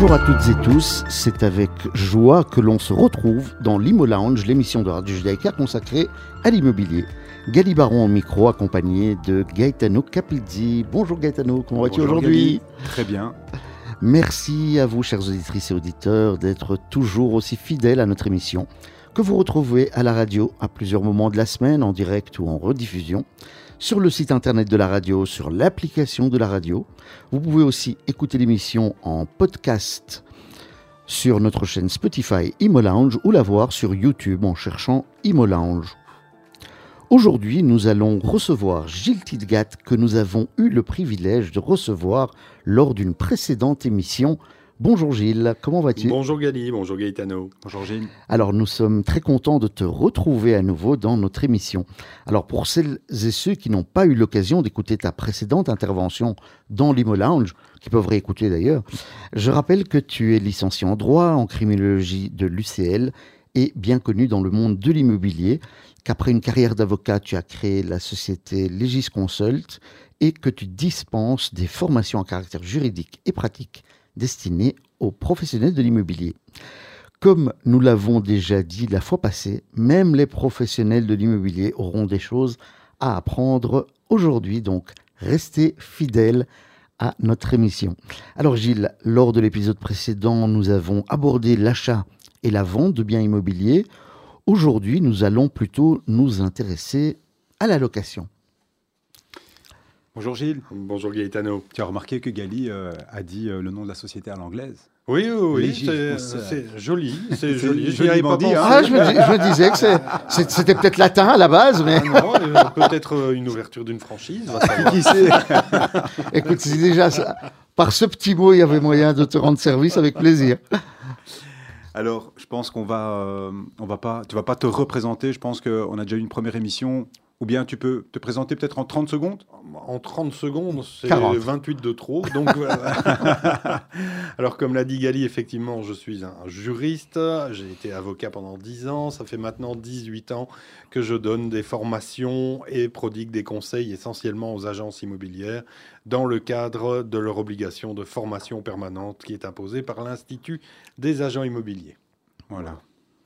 Bonjour à toutes et tous, c'est avec joie que l'on se retrouve dans l'Imo Lounge, l'émission de Radio Judaïka consacrée à l'immobilier. Gali Baron au micro, accompagné de Gaetano Capizzi. Bonjour Gaetano, comment vas-tu aujourd'hui Très bien. Merci à vous, chers auditrices et auditeurs, d'être toujours aussi fidèles à notre émission, que vous retrouvez à la radio à plusieurs moments de la semaine, en direct ou en rediffusion, sur le site internet de la radio, sur l'application de la radio. Vous pouvez aussi écouter l'émission en podcast sur notre chaîne Spotify Imo Lounge ou la voir sur YouTube en cherchant Imo Lounge. Aujourd'hui, nous allons recevoir Gilles Tidgat que nous avons eu le privilège de recevoir lors d'une précédente émission. Bonjour Gilles, comment vas-tu Bonjour Gali, bonjour Gaetano. Bonjour Gilles. Alors nous sommes très contents de te retrouver à nouveau dans notre émission. Alors pour celles et ceux qui n'ont pas eu l'occasion d'écouter ta précédente intervention dans l'Imo Lounge, qui peuvent réécouter d'ailleurs, je rappelle que tu es licencié en droit, en criminologie de l'UCL et bien connu dans le monde de l'immobilier, qu'après une carrière d'avocat, tu as créé la société Legis Consult et que tu dispenses des formations à caractère juridique et pratique destinées aux professionnels de l'immobilier. Comme nous l'avons déjà dit la fois passée, même les professionnels de l'immobilier auront des choses à apprendre aujourd'hui, donc restez fidèles à notre émission. Alors Gilles, lors de l'épisode précédent, nous avons abordé l'achat et la vente de biens immobiliers. Aujourd'hui, nous allons plutôt nous intéresser à la location. Bonjour Gilles. Bonjour Gaetano. Tu as remarqué que Gali euh, a dit euh, le nom de la société à l'anglaise Oui, oui, oui, c'est- joli, c'est joli. Je pas dit, hein. Ah, je me, dis- je me disais que c'était peut-être latin à la base, mais Ah non, euh, peut-être une ouverture d'une franchise. Qui sait écoute, c'est déjà ça. Par ce petit mot, il y avait moyen de te rendre service avec plaisir. Alors, je pense qu'on va, euh, on va pas, tu vas pas te représenter. Je pense qu'on a déjà eu une première émission. Ou bien tu peux te présenter peut-être en 30 secondes En 30 secondes, c'est 40. 28 de trop. Donc, voilà. Alors, comme l'a dit Gali, effectivement, je suis un juriste. J'ai été avocat pendant 10 ans. Ça fait maintenant 18 ans que je donne des formations et prodigue des conseils essentiellement aux agences immobilières dans le cadre de leur obligation de formation permanente qui est imposée par l'Institut des agents immobiliers. Voilà.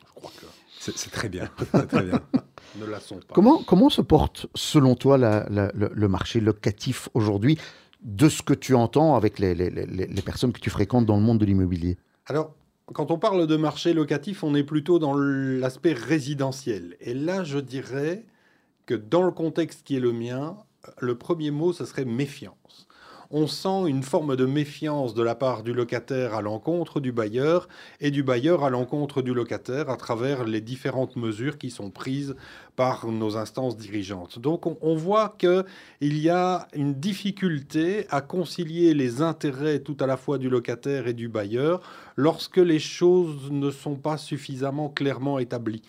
Je crois que C'est très bien. C'est très bien. ne la sont pas. Comment, comment se porte, selon toi, la- la- le, le marché locatif aujourd'hui, de ce que tu entends avec les, les- les- les personnes que tu fréquentes dans le monde de l'immobilier? Alors, quand on parle de marché locatif, on est plutôt dans l'aspect résidentiel. Et là, je dirais que dans le contexte qui est le mien, le premier mot, ce serait méfiance. On sent une forme de méfiance de la part du locataire à l'encontre du bailleur et du bailleur à l'encontre du locataire à travers les différentes mesures qui sont prises par nos instances dirigeantes. Donc on, voit qu'il y a une difficulté à concilier les intérêts tout à la fois du locataire et du bailleur lorsque les choses ne sont pas suffisamment clairement établies.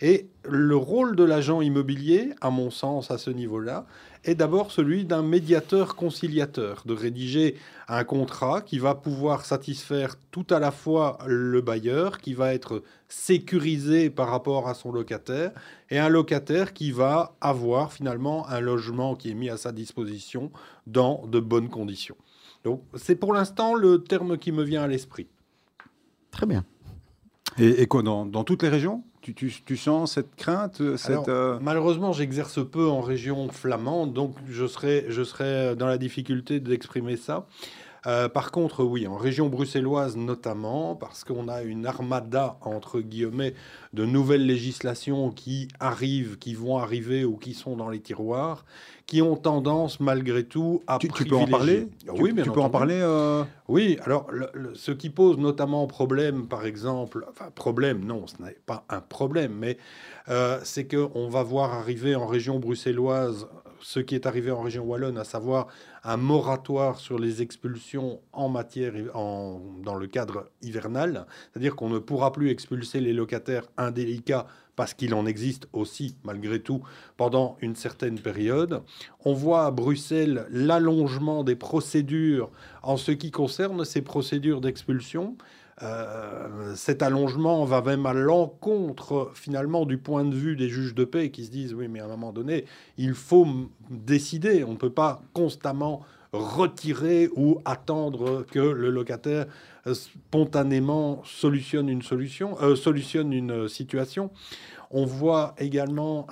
Et le rôle de l'agent immobilier, à mon sens, à ce niveau-là, est d'abord celui d'un médiateur conciliateur, de rédiger un contrat qui va pouvoir satisfaire tout à la fois le bailleur, qui va être sécurisé par rapport à son locataire, et un locataire qui va avoir finalement un logement qui est mis à sa disposition dans de bonnes conditions. Donc c'est pour l'instant le terme qui me vient à l'esprit. Très bien. Et, et quoi, dans, dans toutes les régions? Tu, tu, tu sens cette crainte cette, Alors, euh, Malheureusement, j'exerce peu en région flamande, donc je serai, je serai dans la difficulté d'exprimer ça. Euh, par contre, oui, en région bruxelloise notamment, parce qu'on a une armada, entre guillemets, de nouvelles législations qui arrivent, qui vont arriver ou qui sont dans les tiroirs, qui ont tendance, malgré tout, à tu, tu peux en parler? Oui, tu, bien tu peux en parler euh, Oui, alors le- le- ce qui pose notamment problème, par exemple, enfin problème, non, ce n'est pas un problème, mais euh, c'est qu'on va voir arriver en région bruxelloise ce qui est arrivé en région wallonne, à savoir un moratoire sur les expulsions en matière, en, dans le cadre hivernal, c'est-à-dire qu'on ne pourra plus expulser les locataires indélicats parce qu'il en existe aussi, malgré tout, pendant une certaine période. On voit à Bruxelles l'allongement des procédures en ce qui concerne ces procédures d'expulsion. Euh, cet allongement va même à l'encontre finalement du point de vue des juges de paix qui se disent oui mais à un moment donné il faut décider on ne peut pas constamment retirer ou attendre que le locataire euh, spontanément solutionne une solution, euh, solutionne une situation. On voit également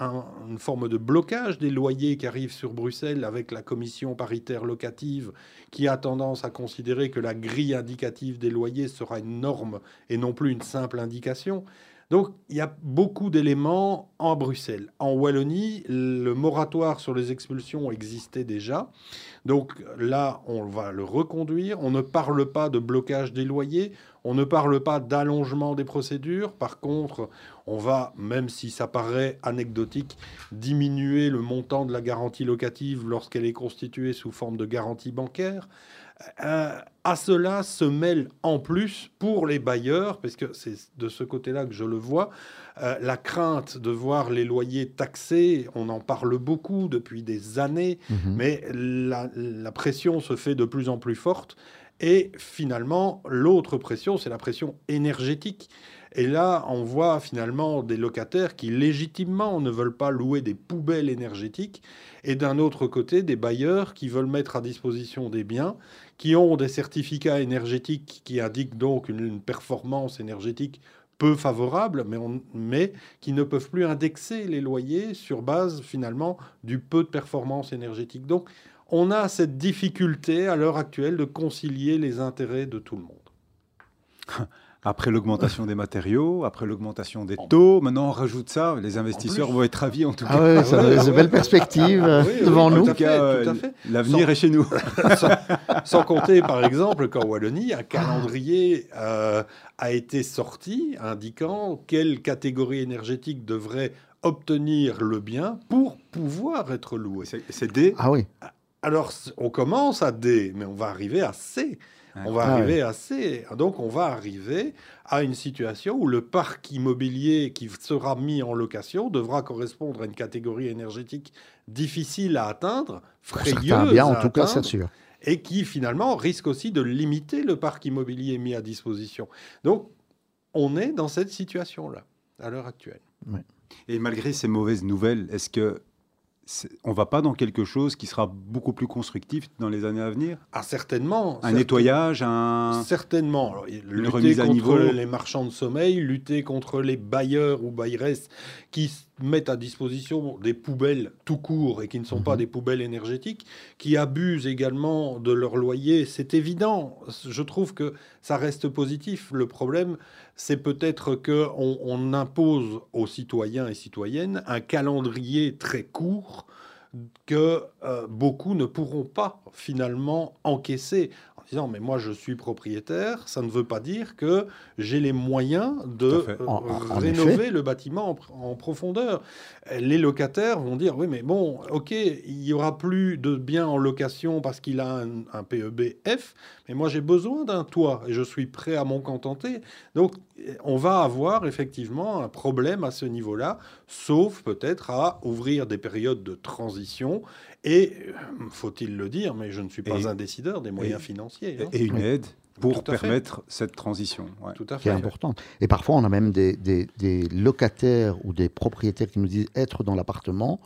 une forme de blocage des loyers qui arrivent sur Bruxelles avec la commission paritaire locative qui a tendance à considérer que la grille indicative des loyers sera une norme et non plus une simple indication. Donc il y a beaucoup d'éléments en Bruxelles. En Wallonie, le moratoire sur les expulsions existait déjà. Donc là, on va le reconduire. On ne parle pas de blocage des loyers. On ne parle pas d'allongement des procédures. Par contre, on va, même si ça paraît anecdotique, diminuer le montant de la garantie locative lorsqu'elle est constituée sous forme de garantie bancaire. Euh, à cela se mêle en plus pour les bailleurs, parce que c'est de ce côté-là que je le vois, euh, la crainte de voir les loyers taxés, on en parle beaucoup depuis des années, mhm. mais la, pression se fait de plus en plus forte. Et finalement, l'autre pression, c'est la pression énergétique. Et là, on voit finalement des locataires qui légitimement ne veulent pas louer des poubelles énergétiques, et d'un autre côté, des bailleurs qui veulent mettre à disposition des biens qui ont des certificats énergétiques qui indiquent donc une, performance énergétique peu favorable, mais, mais, qui ne peuvent plus indexer les loyers sur base finalement du peu de performance énergétique. Donc on a cette difficulté à l'heure actuelle de concilier les intérêts de tout le monde. Après l'augmentation des matériaux, après l'augmentation des taux, maintenant on rajoute ça, les investisseurs vont être ravis en tout cas. Ah ça a de belles perspectives ah devant nous. En tout cas, l'avenir est chez nous. sans, compter par exemple qu'en Wallonie, un calendrier euh, a été sorti indiquant quelle catégorie énergétique devrait obtenir le bien pour pouvoir être loué. C'est D Ah oui. Alors on commence à D, mais on va arriver à C. On va ah arriver à C. Donc, on va arriver à une situation où le parc immobilier qui sera mis en location devra correspondre à une catégorie énergétique difficile à atteindre, frayeuse bien, en tout cas, c'est sûr. Et qui finalement risque aussi de limiter le parc immobilier mis à disposition. Donc, on est dans cette situation-là à l'heure actuelle. Et malgré ces mauvaises nouvelles, est-ce que on va pas dans quelque chose qui sera beaucoup plus constructif dans les années à venir Ah certainement. Un nettoyage, un certainement. lutter contre les marchands de sommeil, lutter contre les bailleurs ou bailleresses qui mettent à disposition des poubelles tout court et qui ne sont pas mhm. des poubelles énergétiques, qui abusent également de leur loyer, c'est évident. Je trouve que ça reste positif. Le problème, c'est peut-être qu'on on impose aux citoyens et citoyennes un calendrier très court que euh, beaucoup ne pourront pas finalement encaisser disant mais moi je suis propriétaire, ça ne veut pas dire que j'ai les moyens de rénover le bâtiment en, profondeur. Les locataires vont dire oui mais bon ok il y aura plus de biens en location parce qu'il a un, un PEB F, mais moi j'ai besoin d'un toit et je suis prêt à m'en contenter. Donc on va avoir effectivement un problème à ce niveau-là, sauf peut-être à ouvrir des périodes de transition et, euh, faut-il le dire, mais je ne suis pas un décideur des moyens financiers. Hein. Et une aide pour permettre cette transition. Tout à fait. Qui est importante. Et parfois, on a même des, locataires ou des propriétaires qui nous disent être dans l'appartement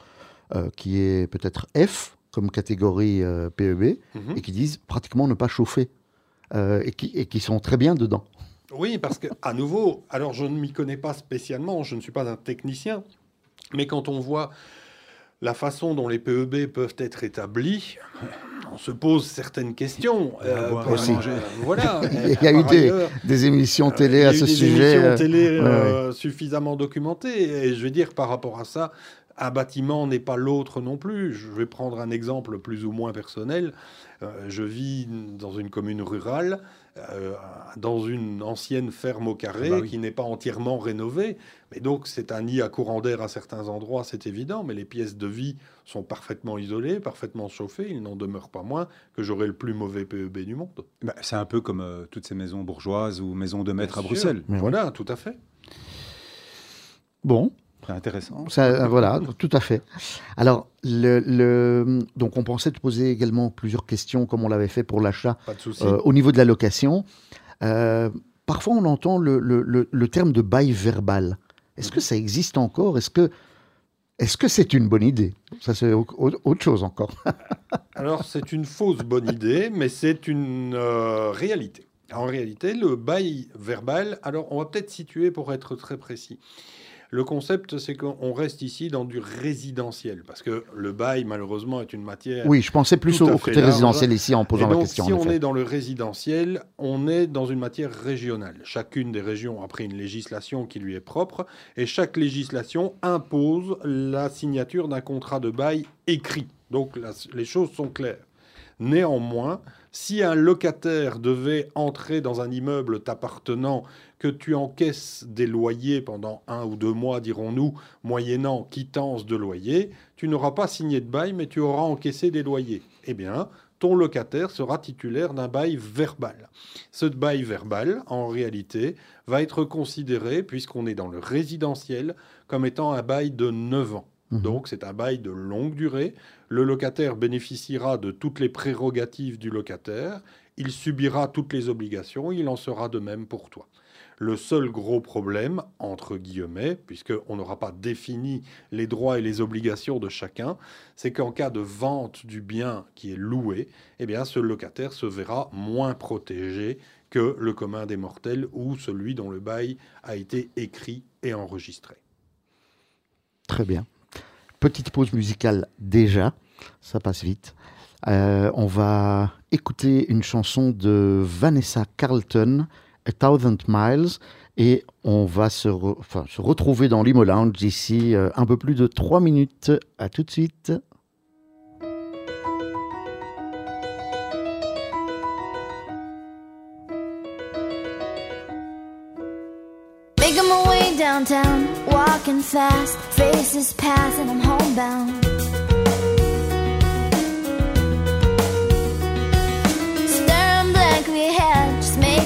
euh, qui est peut-être F comme catégorie euh, PEB mhm. et qui disent pratiquement ne pas chauffer et, qui, et qui sont très bien dedans. Oui, parce que à nouveau, alors je ne m'y connais pas spécialement, je ne suis pas un technicien, mais quand on voit la façon dont les PEB peuvent être établis, on se pose certaines questions. Euh, euh, voilà. il y a eu des, émissions télé à ce sujet. Des émissions euh, télé suffisamment documentées. Et je veux dire, par rapport à ça, un bâtiment n'est pas l'autre non plus. Je vais prendre un exemple plus ou moins personnel. je vis dans une commune rurale. Euh, dans une ancienne ferme au carré ah bah qui n'est pas entièrement rénovée. Mais donc c'est un nid à courant d'air à certains endroits, c'est évident, mais les pièces de vie sont parfaitement isolées, parfaitement chauffées. Il n'en demeure pas moins que j'aurai le plus mauvais PEB du monde. Bah, c'est un peu comme euh, toutes ces maisons bourgeoises ou maisons de maître à Bruxelles. Mais voilà, tout à fait. Bon, intéressant. Euh, voilà, tout à fait. Alors, le, donc on pensait te poser également plusieurs questions, comme on l'avait fait pour l'achat, euh, au niveau de la location. Euh, parfois, on entend le, terme de bail verbal. Est-ce que ça existe encore? Est-ce que Est-ce que c'est une bonne idée? Ça, c'est autre chose encore. Alors, c'est une fausse bonne idée, mais c'est une euh, réalité. En réalité, le bail verbal, alors on va peut-être situer pour être très précis. Le concept, c'est qu'on reste ici dans du résidentiel, parce que le bail, malheureusement, est une matière. Oui, je pensais plus au côté résidentiel ici en posant la question. Si on est dans le résidentiel, on est dans une matière régionale. Chacune des régions a pris une législation qui lui est propre, et chaque législation impose la signature d'un contrat de bail écrit. Donc les choses sont claires. Néanmoins, si un locataire devait entrer dans un immeuble t'appartenant, que tu encaisses des loyers pendant un ou deux mois, dirons-nous, moyennant quittance de loyer, tu n'auras pas signé de bail, mais tu auras encaissé des loyers. Eh bien, ton locataire sera titulaire d'un bail verbal. Ce bail verbal, en réalité, va être considéré, puisqu'on est dans le résidentiel, comme étant un bail de 9 ans. Mhm. Donc c'est un bail de longue durée. Le locataire bénéficiera de toutes les prérogatives du locataire. Il subira toutes les obligations. Il en sera de même pour toi. Le seul gros problème, entre guillemets, puisqu'on n'aura pas défini les droits et les obligations de chacun, c'est qu'en cas de vente du bien qui est loué, eh bien, ce locataire se verra moins protégé que le commun des mortels ou celui dont le bail a été écrit et enregistré. Très bien. Petite pause musicale déjà, ça passe vite. Euh, on va écouter une chanson de Vanessa Carlton, A Thousand Miles, et on va se, se retrouver dans l'Imo Lounge d'ici euh, un peu plus de trois minutes. À tout de suite. downtown, walking fast, faces pass, and I'm homebound.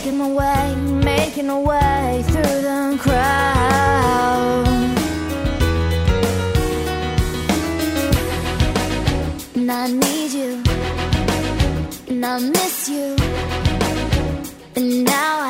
Making my way, making my way through the crowd. And I need you, and I miss you, and now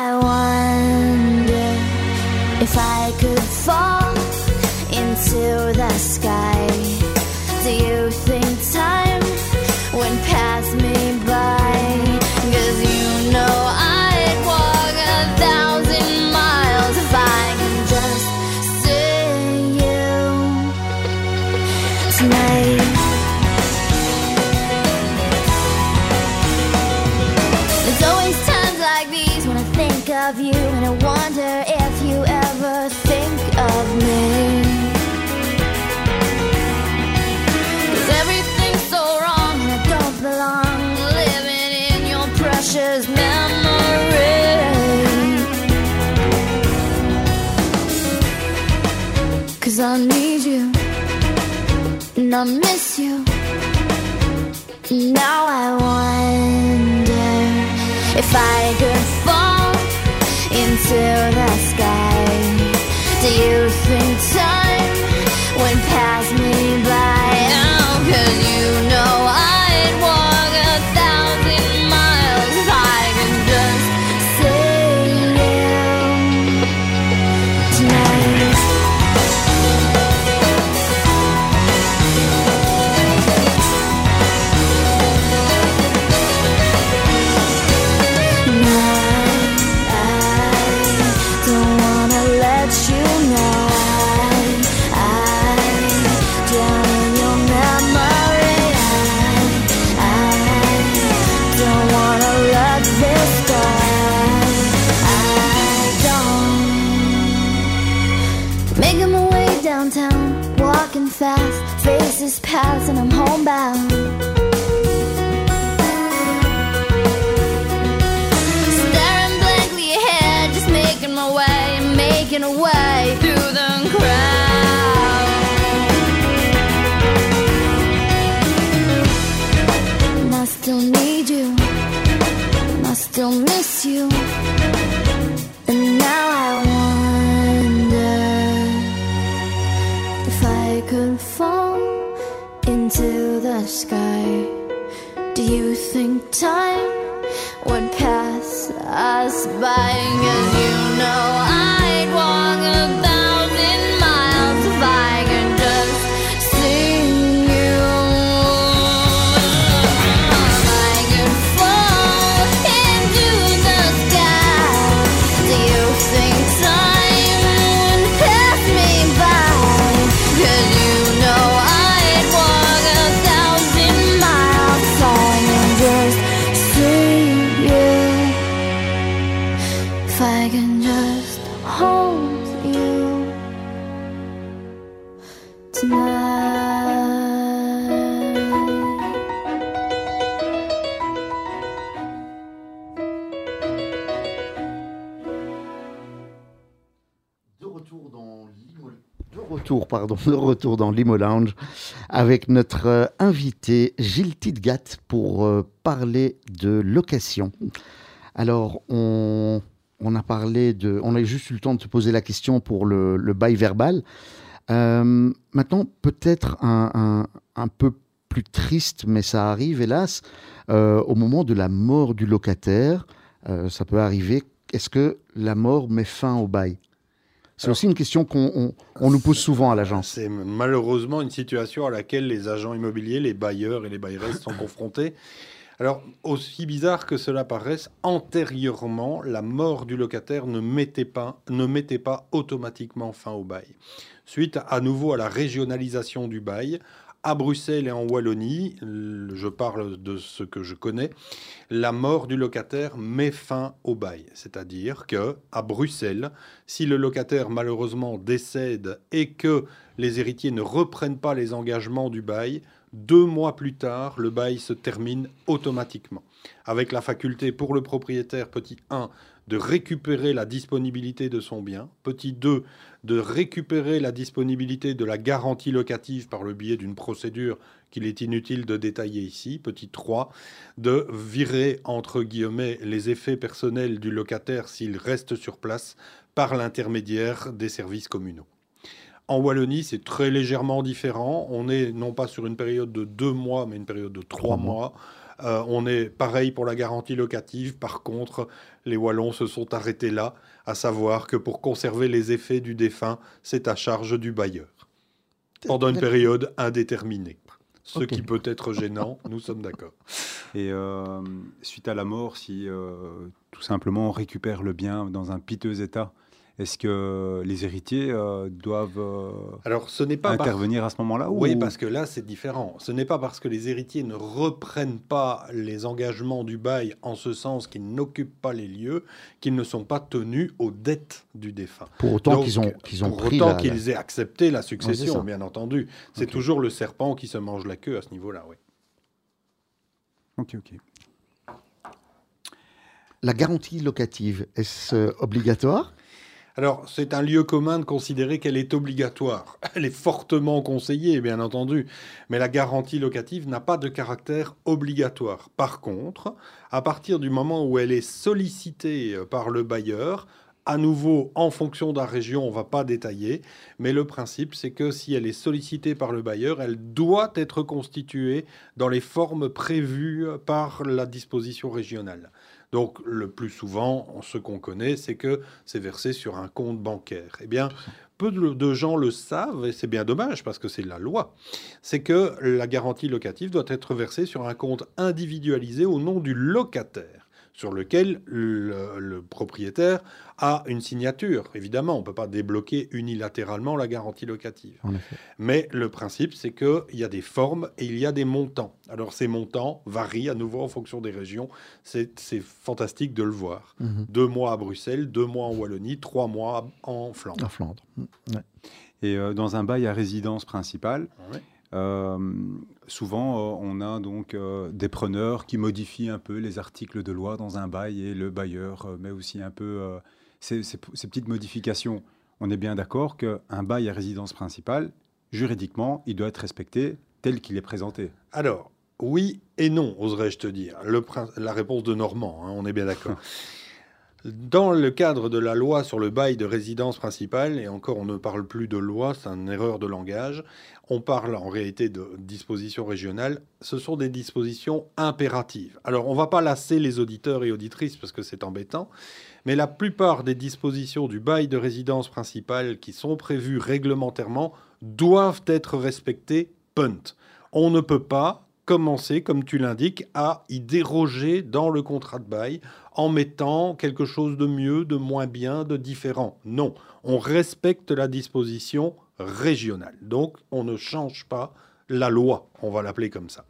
of you and I wonder if you ever think of me. Cause everything's so wrong and I don't belong living in your precious memory. Cause I need you and I miss you. Now I wonder if I into the sky. Do you think pardon, de retour dans l'Imo Lounge avec notre euh, invité Gilles Tidgat pour euh, parler de location. Alors, on, a parlé de. On a juste eu le temps de se poser la question pour le bail verbal. Euh, maintenant, peut-être un, un, un, peu plus triste, mais ça arrive hélas, euh, au moment de la mort du locataire. Euh, ça peut arriver. Est-ce que la mort met fin au bail? C'est aussi une question qu'on on, on nous pose souvent à l'agence. C'est malheureusement une situation à laquelle les agents immobiliers, les bailleurs et les bailleresses sont confrontés. Alors, aussi bizarre que cela paraisse, antérieurement, la mort du locataire ne mettait pas, ne mettait pas automatiquement fin au bail. Suite à nouveau à la régionalisation du bail, à Bruxelles et en Wallonie, je parle de ce que je connais, la mort du locataire met fin au bail. C'est-à-dire que à Bruxelles, si le locataire malheureusement décède et que les héritiers ne reprennent pas les engagements du bail, deux mois plus tard, le bail se termine automatiquement, avec la faculté pour le propriétaire, petit 1, de récupérer la disponibilité de son bien. Petit 2, de récupérer la disponibilité de la garantie locative par le biais d'une procédure qu'il est inutile de détailler ici. Petit 3, de virer, entre guillemets, les effets personnels du locataire s'il reste sur place par l'intermédiaire des services communaux. En Wallonie, c'est très légèrement différent. On est non pas sur une période de deux mois, mais une période de trois mois. Euh, on est pareil pour la garantie locative. Par contre, les Wallons se sont arrêtés là, à savoir que pour conserver les effets du défunt, c'est à charge du bailleur. Pendant une période indéterminée. Ce okay. qui peut être gênant, nous sommes d'accord. Et euh, suite à la mort, si euh, tout simplement on récupère le bien dans un piteux état, est-ce que les héritiers euh, doivent euh, Alors, ce n'est pas intervenir par... à ce moment-là Oui, ou... parce que là, c'est différent. Ce n'est pas parce que les héritiers ne reprennent pas les engagements du bail en ce sens qu'ils n'occupent pas les lieux qu'ils ne sont pas tenus aux dettes du défunt. Pour autant qu'ils ont, qu'ils ont pour pris autant la- qu'ils aient accepté la succession, bien entendu. C'est toujours le serpent qui se mange la queue à ce niveau-là, oui. Ok, ok. La garantie locative, est-ce euh, obligatoire? Alors, c'est un lieu commun de considérer qu'elle est obligatoire. Elle est fortement conseillée, bien entendu, mais la garantie locative n'a pas de caractère obligatoire. Par contre, à partir du moment où elle est sollicitée par le bailleur, à nouveau, en fonction de la région, on ne va pas détailler, mais le principe, c'est que si elle est sollicitée par le bailleur, elle doit être constituée dans les formes prévues par la disposition régionale. Donc, le plus souvent, ce qu'on connaît, c'est que c'est versé sur un compte bancaire. Eh bien, peu de, gens le savent, et c'est bien dommage parce que c'est la loi. C'est que la garantie locative doit être versée sur un compte individualisé au nom du locataire sur lequel le, le, propriétaire a une signature. Évidemment, on ne peut pas débloquer unilatéralement la garantie locative. Mais le principe, c'est qu'il y a des formes et il y a des montants. Alors ces montants varient à nouveau en fonction des régions. C'est fantastique de le voir. Mm -hmm. Deux mois à Bruxelles, deux mois en Wallonie, trois mois en Flandre. En Flandre. Ouais. Et euh, dans un bail à résidence principale, Ouais. Euh, souvent, euh, on a donc euh, des preneurs qui modifient un peu les articles de loi dans un bail et le bailleur met aussi un peu ces, ces- ces petites modifications. On est bien d'accord qu'un bail à résidence principale, juridiquement, il doit être respecté tel qu'il est présenté. Alors, oui et non, oserais-je te dire. Le la réponse de Normand, hein, on est bien d'accord. Dans le cadre de la loi sur le bail de résidence principale, et encore on ne parle plus de loi, c'est une erreur de langage, on parle en réalité de dispositions régionales, ce sont des dispositions impératives. Alors on ne va pas lasser les auditeurs et auditrices parce que c'est embêtant, mais la plupart des dispositions du bail de résidence principale qui sont prévues réglementairement doivent être respectées, punt. On ne peut pas commencer, comme tu l'indiques, à y déroger dans le contrat de bail en mettant quelque chose de mieux, de moins bien, de différent. Non, on respecte la disposition régionale. Donc, on ne change pas la loi, on va l'appeler comme ça.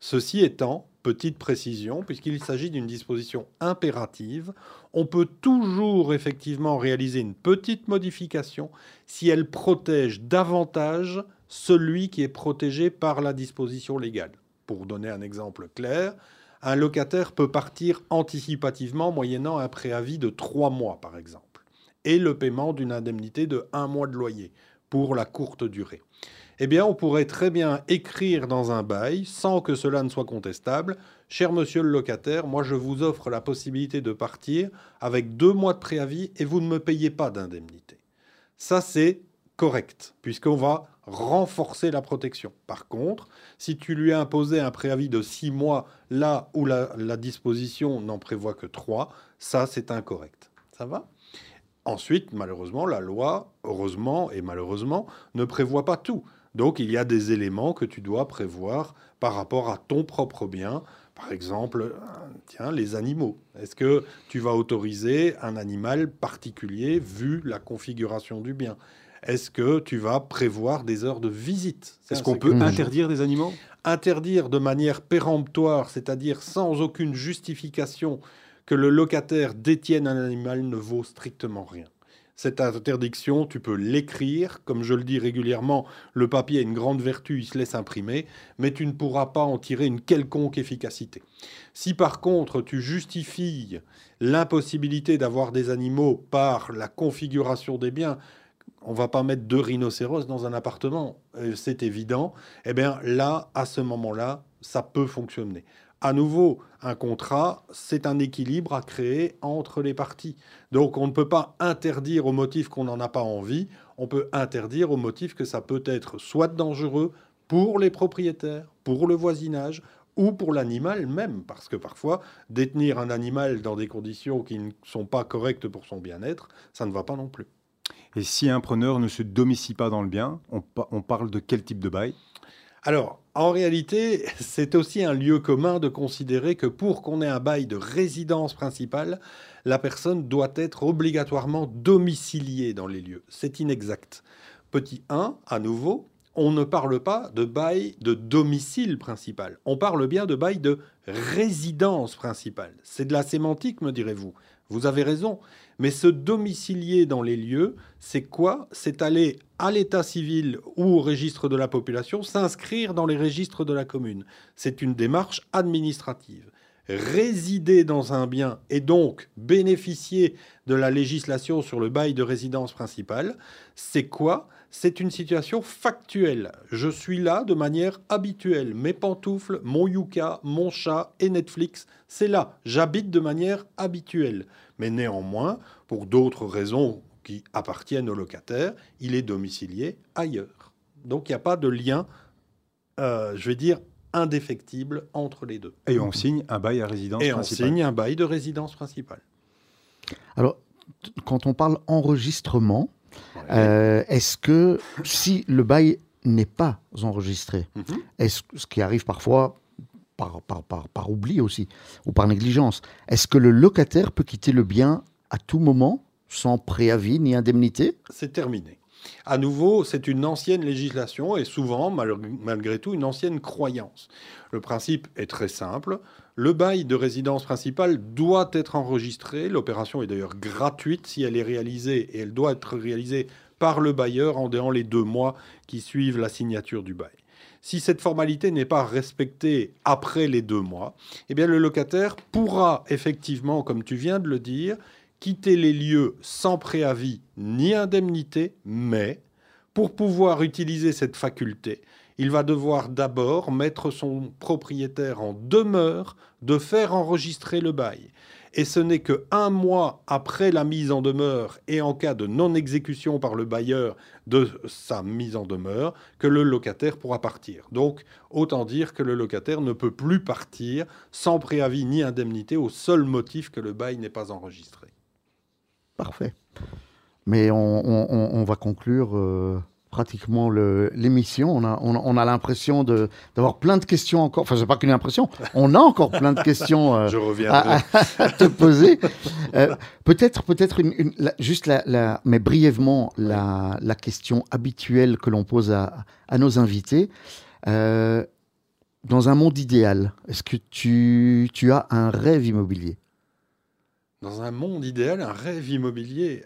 Ceci étant, petite précision, puisqu'il s'agit d'une disposition impérative, on peut toujours effectivement réaliser une petite modification si elle protège davantage celui qui est protégé par la disposition légale. Pour donner un exemple clair, un locataire peut partir anticipativement moyennant un préavis de trois mois, par exemple, et le paiement d'une indemnité de un mois de loyer. pour la courte durée. Eh bien, on pourrait très bien écrire dans un bail, sans que cela ne soit contestable, Cher monsieur le locataire, moi je vous offre la possibilité de partir avec deux mois de préavis et vous ne me payez pas d'indemnité. Ça, c'est correct, puisqu'on va renforcer la protection. Par contre, si tu lui as imposé un préavis de six mois là où la, disposition n'en prévoit que trois, ça, c'est incorrect. Ça va? Ensuite, malheureusement, la loi, heureusement et malheureusement, ne prévoit pas tout. Donc, il y a des éléments que tu dois prévoir par rapport à ton propre bien, par exemple, tiens, les animaux. Est-ce que tu vas autoriser un animal particulier vu la configuration du bien? Est-ce que tu vas prévoir des heures de visite? Est-ce qu'on peut interdire des animaux? Interdire de manière péremptoire, c'est-à-dire sans aucune justification que le locataire détienne un animal ne vaut strictement rien. Cette interdiction, tu peux l'écrire, comme je le dis régulièrement, le papier a une grande vertu, il se laisse imprimer, mais tu ne pourras pas en tirer une quelconque efficacité. Si par contre tu justifies l'impossibilité d'avoir des animaux par la configuration des biens, on va pas mettre deux rhinocéros dans un appartement, euh, c'est évident. Eh bien là, à ce moment-là, ça peut fonctionner. À nouveau, un contrat, c'est un équilibre à créer entre les parties. Donc on ne peut pas interdire au motif qu'on n'en a pas envie, on peut interdire au motif que ça peut être soit dangereux pour les propriétaires, pour le voisinage, ou pour l'animal même, parce que parfois, détenir un animal dans des conditions qui ne sont pas correctes pour son bien-être, ça ne va pas non plus. Et si un preneur ne se domicie pas dans le bien, on, on parle de quel type de bail? Alors, en réalité, c'est aussi un lieu commun de considérer que pour qu'on ait un bail de résidence principale, la personne doit être obligatoirement domiciliée dans les lieux. C'est inexact. Petit 1, à nouveau, on ne parle pas de bail de domicile principal. On parle bien de bail de résidence principale. C'est de la sémantique, me direz-vous. Vous avez raison. Mais se domicilier dans les lieux, c'est quoi? C'est aller à l'état civil ou au registre de la population, s'inscrire dans les registres de la commune. C'est une démarche administrative. Résider dans un bien et donc bénéficier de la législation sur le bail de résidence principale, c'est quoi? C'est une situation factuelle. Je suis là de manière habituelle. Mes pantoufles, mon yucca, mon chat et Netflix, c'est là. J'habite de manière habituelle mais néanmoins, pour d'autres raisons qui appartiennent au locataire, il est domicilié ailleurs. Donc il n'y a pas de lien, euh, je vais dire, indéfectible entre les deux. Et on signe un bail à résidence Et on signe un bail de résidence principale. Alors, quand on parle enregistrement, euh, est-ce que si le bail n'est pas enregistré, mhm. est-ce ce qui arrive parfois par, par, oubli aussi, ou par négligence. Est-ce que le locataire peut quitter le bien à tout moment, sans préavis ni indemnité? C'est terminé. À nouveau, c'est une ancienne législation et souvent, malgré tout, une ancienne croyance. Le principe est très simple. Le bail de résidence principale doit être enregistré. L'opération est d'ailleurs gratuite si elle est réalisée et elle doit être réalisée par le bailleur en dehors les deux mois qui suivent la signature du bail. Si cette formalité n'est pas respectée après les deux mois, eh bien le locataire pourra effectivement, comme tu viens de le dire, quitter les lieux sans préavis ni indemnité, mais pour pouvoir utiliser cette faculté, il va devoir d'abord mettre son propriétaire en demeure de faire enregistrer le bail et ce n'est que un mois après la mise en demeure et en cas de non-exécution par le bailleur de sa mise en demeure que le locataire pourra partir. Donc, autant dire que le locataire ne peut plus partir sans préavis ni indemnité au seul motif que le bail n'est pas enregistré. Parfait. Mais on, va conclure euh, pratiquement l'émission. On a, on, a l'impression d'avoir plein de questions encore. Enfin, c'est pas qu'une impression. On a encore plein de questions euh, Je à, à, te poser. Euh, peut-être, peut-être une, juste la, mais brièvement la, la question habituelle que l'on pose à, à, nos invités. Dans un monde idéal, est-ce que tu, tu as un rêve immobilier? Dans un monde idéal, un rêve immobilier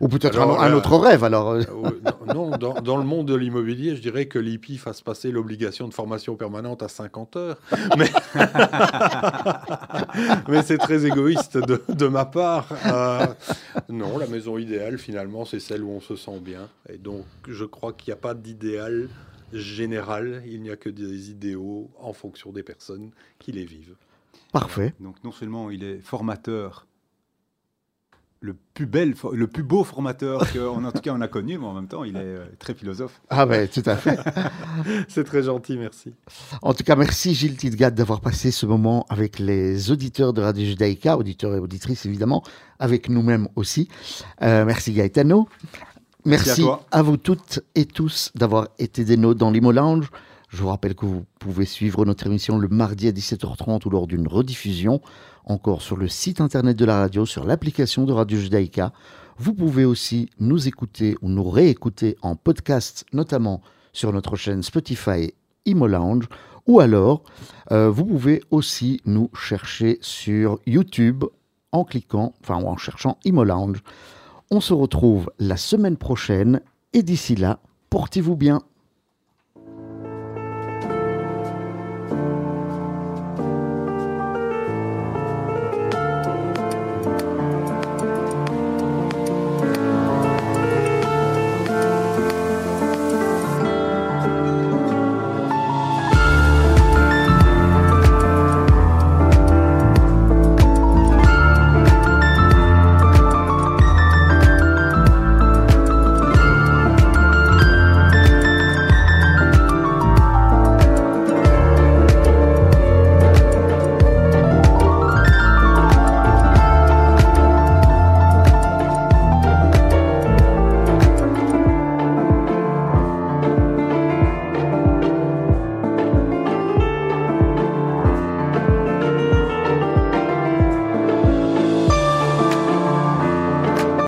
Ou peut-être un, un là- autre rêve, alors. euh, Euh, non, dans, dans le monde de l'immobilier, je dirais que l'IPI fasse passer l'obligation de formation permanente à 50 heures. Mais, Mais c'est très égoïste de, de ma part. Euh, non, la maison idéale, finalement, c'est celle où on se sent bien. Et donc, je crois qu'il n'y a pas d'idéal général. Il n'y a que des idéaux en fonction des personnes qui les vivent. Parfait. Donc non seulement il est formateur, le plus bel, le plus beau formateur qu'en en tout cas on a connu, mais en même temps il est euh, très philosophe. Ah ben, tout à fait. C'est très gentil, merci. En tout cas, merci Gilles Tidgat d'avoir passé ce moment avec les auditeurs de Radio Judaïka, auditeurs et auditrices évidemment, avec nous-mêmes aussi. Euh, merci Gaetano. Merci à Merci à vous toutes et tous d'avoir été des nôtres dans l'Imo Lounge. Je vous rappelle que vous pouvez suivre notre émission le mardi à 17h30 ou lors d'une rediffusion, encore sur le site internet de la radio, sur l'application de Radio Judaïka. Vous pouvez aussi nous écouter ou nous réécouter en podcast, notamment sur notre chaîne Spotify Imo Lounge, ou alors euh, vous pouvez aussi nous chercher sur YouTube en cliquant, enfin en cherchant Imo Lounge. On se retrouve la semaine prochaine et d'ici là, portez-vous bien.